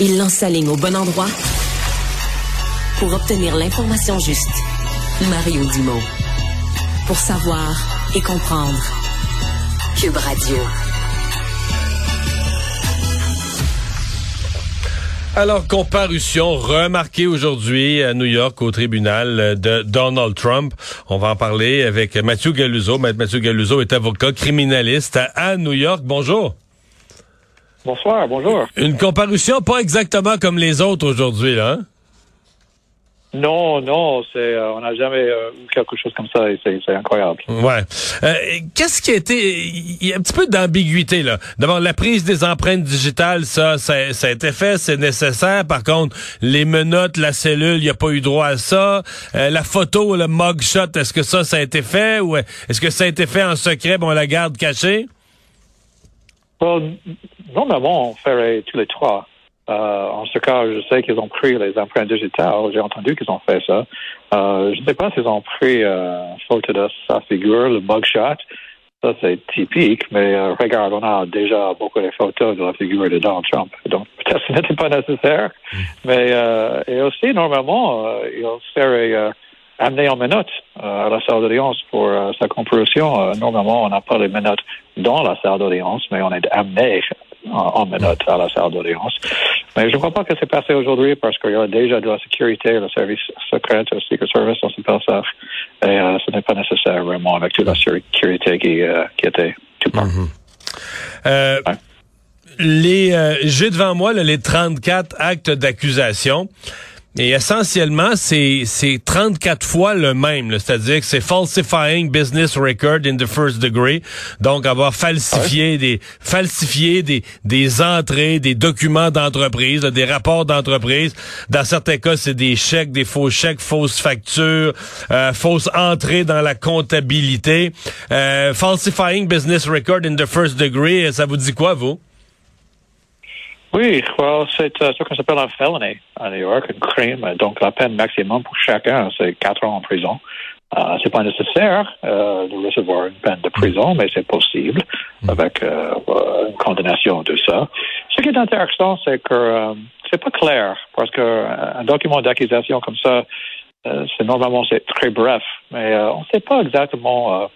Il lance sa ligne au bon endroit pour obtenir l'information juste. Mario Dumont. Pour savoir et comprendre. Cube Radio. Alors, comparution remarquée aujourd'hui à New York au tribunal de Donald Trump. On va en parler avec Mathieu Galluzo. Mathieu Galluzo est avocat criminaliste à New York. Bonjour. Bonsoir, bonjour. Une comparution pas exactement comme les autres aujourd'hui, là. Hein? Non, non, c'est euh, on n'a jamais euh, eu quelque chose comme ça et c'est incroyable. Ouais. Euh, qu'est-ce qui a été il y a un petit peu d'ambiguïté là. D'abord la prise des empreintes digitales, ça, ça, ça a été fait, c'est nécessaire. Par contre, les menottes, la cellule, il n'y a pas eu droit à ça. la photo, le mugshot, est-ce que ça, ça a été fait ou est-ce que ça a été fait en secret, bon, on la garde cachée? Bon, normalement, on ferait tous les trois. Euh, en ce cas, je sais qu'ils ont pris les empreintes digitales. J'ai entendu qu'ils ont fait ça. Euh, je ne sais pas s'ils ont pris euh, une photo de sa figure, le mugshot. Ça, c'est typique, mais regarde, on a déjà beaucoup de photos de la figure de Donald Trump. Donc, peut-être que ce n'était pas nécessaire. Mm. Mais et aussi, normalement, il serait amené en menottes à la salle d'audience pour sa comparution. normalement, on n'a pas les menottes dans la salle d'audience, mais on est amené en, menottes à la salle d'audience. Mais je ne crois pas que c'est passé aujourd'hui parce qu'il y a déjà de la sécurité, le service secret, le Secret Service, on s'appelle ça. Et euh, ce n'est pas nécessaire vraiment avec toute la sécurité qui, euh, qui était tout le mm euh, Les, j'ai devant moi les 34 actes d'accusation. Et essentiellement, c'est 34 fois le même, c'est-à-dire que c'est falsifying business record in the first degree, donc avoir falsifié des falsifié des des entrées, des documents d'entreprise, des rapports d'entreprise. Dans certains cas, c'est des chèques, des faux chèques, fausses factures, euh, fausses entrées dans la comptabilité. Euh, falsifying business record in the first degree, ça vous dit quoi vous? Oui, c'est euh, ce qu'on s'appelle un felony à New York, un crime. Donc, la peine maximum pour chacun, c'est quatre ans en prison. Euh, c'est pas nécessaire euh, de recevoir une peine de prison, mais c'est possible avec euh, une condamnation de ça. Ce qui est intéressant, c'est que c'est pas clair parce qu'un document d'accusation comme ça, c'est normalement c'est très bref, mais on ne sait pas exactement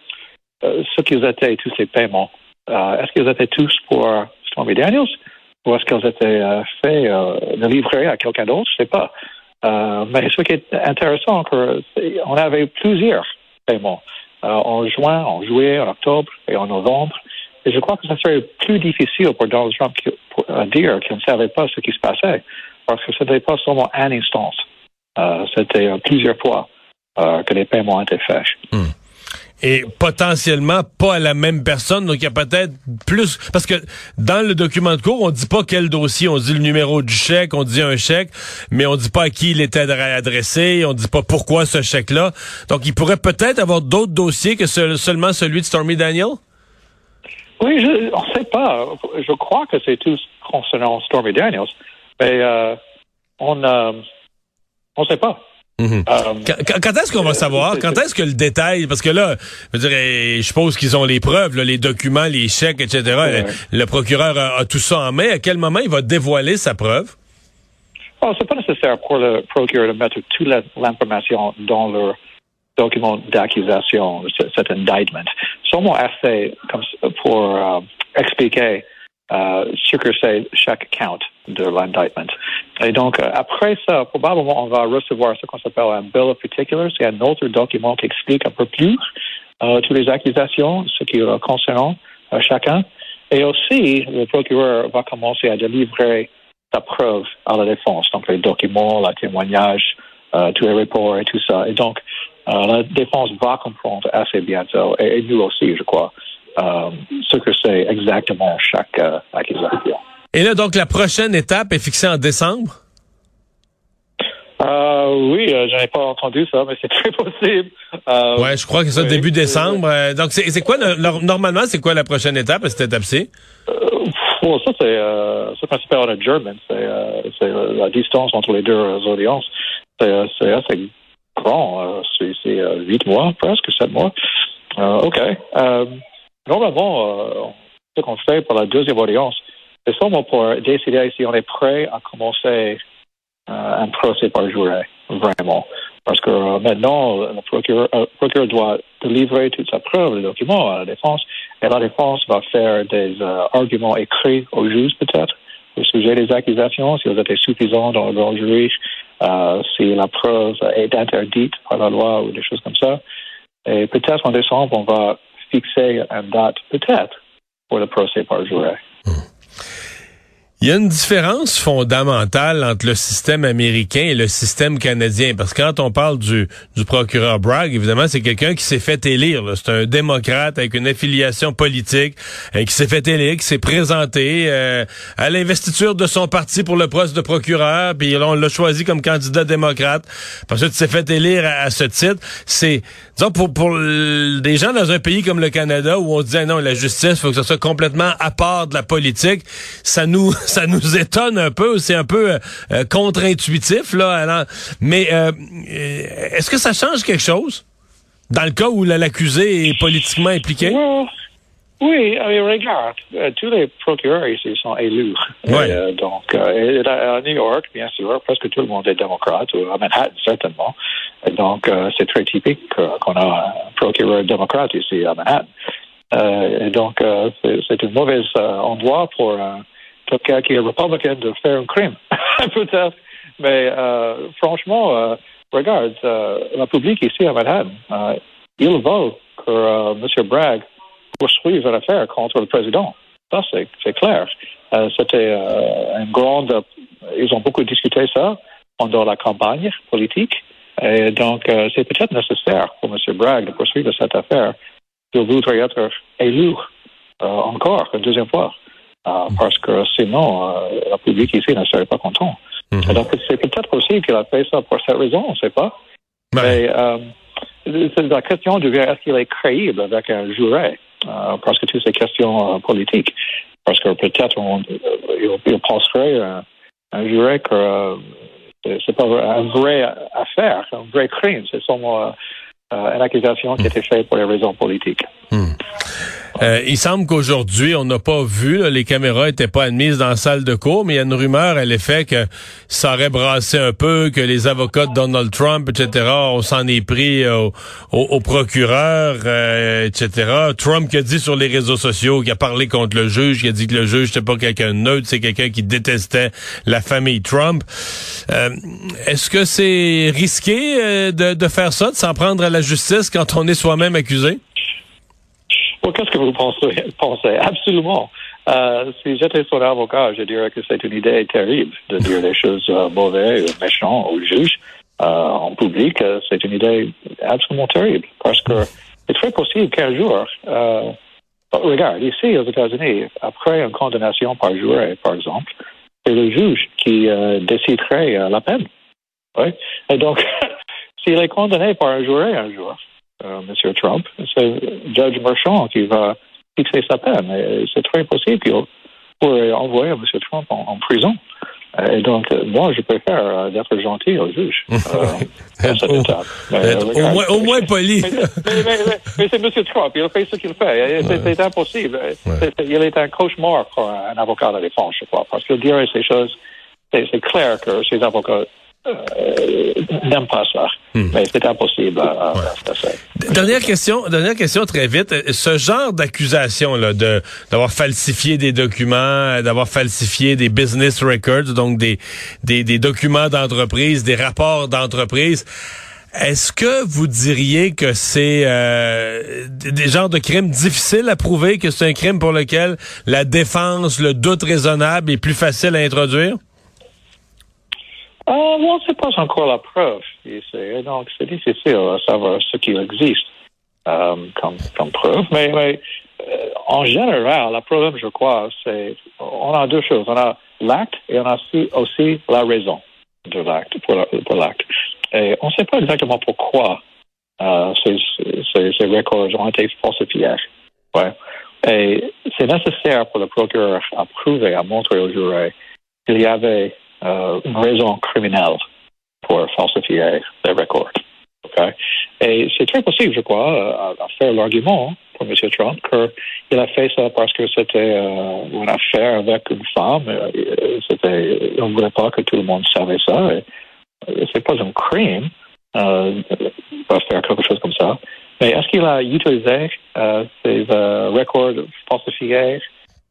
ce qu'ils étaient tous ces paiements. Est-ce qu'ils étaient tous pour Stormy Daniels? Ou est-ce qu'elles étaient euh, faites de euh, livrer à quelqu'un d'autre, je ne sais pas. Euh, mais ce qui est intéressant, on avait plusieurs paiements en juin, en juillet, en octobre et en novembre. Et je crois que ça serait plus difficile pour Donald Trump de dire qu'il ne savait pas ce qui se passait, parce que ce n'était pas seulement un instance. C'était plusieurs fois que les paiements étaient faits. Hmm et potentiellement pas à la même personne. Donc, il y a peut-être plus... Parce que dans le document de cours, on dit pas quel dossier. On dit le numéro du chèque, on dit un chèque, mais on dit pas à qui il était adressé, on dit pas pourquoi ce chèque-là. Donc, il pourrait peut-être avoir d'autres dossiers que seulement celui de Stormy Daniel? Oui, je, on sait pas. Je crois que c'est tout concernant Stormy Daniels, mais euh, on euh, on sait pas. Mhm. Euh, quand, est-ce qu'on va savoir? Quand est-ce que le détail, parce que là, je, veux dire, je suppose qu'ils ont les preuves, les documents, les chèques, etc. Le, procureur a, tout ça en main. À quel moment il va dévoiler sa preuve? Oh, c'est pas nécessaire pour le procureur de mettre toute l'information dans leur document d'accusation, cet indictment. Seulement assez comme, pour euh, expliquer euh, c'est chaque count de l'indictment. Et donc, euh, après ça, probablement, on va recevoir ce qu'on appelle un bill of particulars. C'est un autre document qui explique un peu plus euh, toutes les accusations, ce qui euh, concerne euh, chacun. Et aussi, le procureur va commencer à délivrer sa preuve à la défense, donc les documents, le témoignage, euh, tous les rapports et tout ça. Et donc, la défense va comprendre assez bientôt, et nous aussi, je crois, euh, ce que c'est exactement chaque euh, accusation. Et là, donc, la prochaine étape est fixée en décembre? Euh, oui, je n'ai pas entendu ça, mais c'est très possible. Euh, ouais, je crois que c'est oui, début décembre. donc, c'est quoi, normalement, c'est quoi la prochaine étape à cette étape-ci? Bon, ça, c'est ce qu'on appelle en German. C'est la distance entre les deux audiences. C'est assez grand. c'est huit mois, presque sept mois. OK. Normalement, euh, ce qu'on fait pour la deuxième audience, c'est seulement pour décider si on est prêt à commencer un procès par juré, vraiment. Parce que maintenant, le procureur, doit délivrer toute sa preuve, les documents à la défense, et la défense va faire des arguments écrits aux juges peut-être au sujet des accusations, si elles étaient suffisantes dans le grand jury, si la preuve est interdite par la loi ou des choses comme ça. Et peut-être en décembre, on va fixer une date, peut-être, pour le procès par juré. Il y a une différence fondamentale entre le système américain et le système canadien. Parce que quand on parle du, du procureur Bragg, évidemment, c'est quelqu'un qui s'est fait élire. C'est un démocrate avec une affiliation politique, euh, qui s'est fait élire, qui s'est présenté euh, à l'investiture de son parti pour le poste de procureur, puis on l'a choisi comme candidat démocrate. Parce que tu s'est fait élire à, ce titre. C'est, disons, pour, pour des gens dans un pays comme le Canada, où on dit, ah non, la justice, faut que ça soit complètement à part de la politique, ça nous ça nous étonne un peu, c'est un peu euh, euh, contre-intuitif là. mais euh, est-ce que ça change quelque chose dans le cas où l'accusé est politiquement impliqué? Oui, regarde, tous les procureurs ici sont élus. donc, à New York, bien sûr, presque tout le monde est démocrate, ou à Manhattan, certainement. donc, c'est très typique qu'on a un procureur démocrate ici à Manhattan. et donc, c'est un mauvais endroit pour quelqu'un qui est républicain de faire un crime, peut-être. Mais euh, franchement, euh, regarde, euh, la public ici à Manhattan, il veut que M. Bragg poursuive une affaire contre le président. Ça, c'est clair. C'était une grande. Ils ont beaucoup discuté ça pendant la campagne politique. Et donc, c'est peut-être nécessaire pour M. Bragg de poursuivre cette affaire. Il voudrait être élu encore une deuxième fois. Euh, parce que sinon, euh, la public ici ne serait pas content. Mhm. Donc, c'est peut-être aussi qu'il a fait ça pour cette raison, on ne sait pas. Mais euh, la question devient est-ce qu'il est crédible avec un juré parce que toutes ces questions politiques. Parce que peut-être il, penserait un, un juré que c'est pas une vraie affaire, un vrai crime. C'est seulement une accusation qui a été faite pour des raisons politiques. Mhm. Euh, il semble qu'aujourd'hui, on n'a pas vu, les caméras étaient pas admises dans la salle de cours, mais il y a une rumeur à l'effet que ça aurait brassé un peu, que les avocats de Donald Trump, etc., on s'en est pris au, au, procureur, euh, etc. Trump qui a dit sur les réseaux sociaux, qui a parlé contre le juge, qui a dit que le juge n'était pas quelqu'un de neutre, c'est quelqu'un qui détestait la famille Trump. Euh, est-ce que c'est risqué de, de faire ça, de s'en prendre à la justice quand on est soi-même accusé? Qu'est-ce que vous pensez? Absolument. Euh, si j'étais son avocat, je dirais que c'est une idée terrible de dire des choses euh, mauvaises ou méchantes au juge euh, en public. c'est une idée absolument terrible parce que c'est très possible qu'un jour, regarde, ici aux États-Unis, après une condamnation par juré, par exemple, c'est le juge qui déciderait la peine. Oui? Et donc, s'il est condamné par un juré un jour, euh, M. Trump, c'est Judge Marchand qui va fixer sa peine. C'est très possible qu'il pourrait envoyer M. Trump en, prison. Euh, et donc, moi, je préfère euh, d'être gentil au juge. au, moins, poli. mais, c'est M. Trump, il fait ce qu'il fait. C'est impossible. il est un cauchemar pour un avocat de défense, je crois, parce qu'il dirait ces choses. C'est clair que ces avocats euh, n'aime pas ça. Hmm. Mais c'est impossible à, Dernière question, dernière question très vite. Ce genre d'accusation là, de d'avoir falsifié des documents, d'avoir falsifié des business records, donc des des, des documents d'entreprise, des rapports d'entreprise. Est-ce que vous diriez que c'est euh, des genres de crimes difficiles à prouver, que c'est un crime pour lequel la défense, le doute raisonnable est plus facile à introduire? Euh, on ne sait pas encore la preuve ici. Donc, c'est difficile à savoir ce qui existe euh, comme, preuve. Mais, euh, en général, le problème, je crois, c'est on a deux choses. On a l'acte et on a aussi, la raison de l'acte pour, l'acte. Et on ne sait pas exactement pourquoi euh, ces, records ont été falsifiés. Ouais. Et c'est nécessaire pour le procureur à prouver, à montrer au jury qu'il y avait euh, une raison criminelle pour falsifier les records. Et c'est très possible, je crois, à, faire l'argument pour M. Trump qu'il a fait ça parce que c'était une affaire avec une femme. C'était, on ne voulait pas que tout le monde savait ça. C'est pas un crime euh, faire quelque chose comme ça. Mais est-ce qu'il a utilisé euh, ces euh, records falsifiés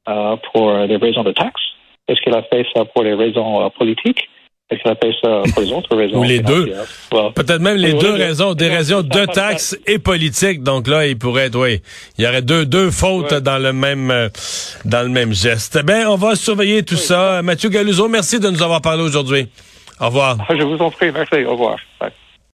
euh, pour des raisons de taxes? Est-ce qu'il a fait ça pour des raisons euh, politiques? Est-ce qu'il a fait ça pour les autres raisons? Ou les deux. Peut-être même les deux raisons, des raisons de taxes et politiques. Donc là, il pourrait être, oui, il y aurait deux, deux fautes dans le même, euh, dans le même geste. Ben, on va surveiller tout ça. Mathieu Galuzo, merci de nous avoir parlé aujourd'hui. Au revoir. Je vous en prie. Merci. Au revoir. Bye.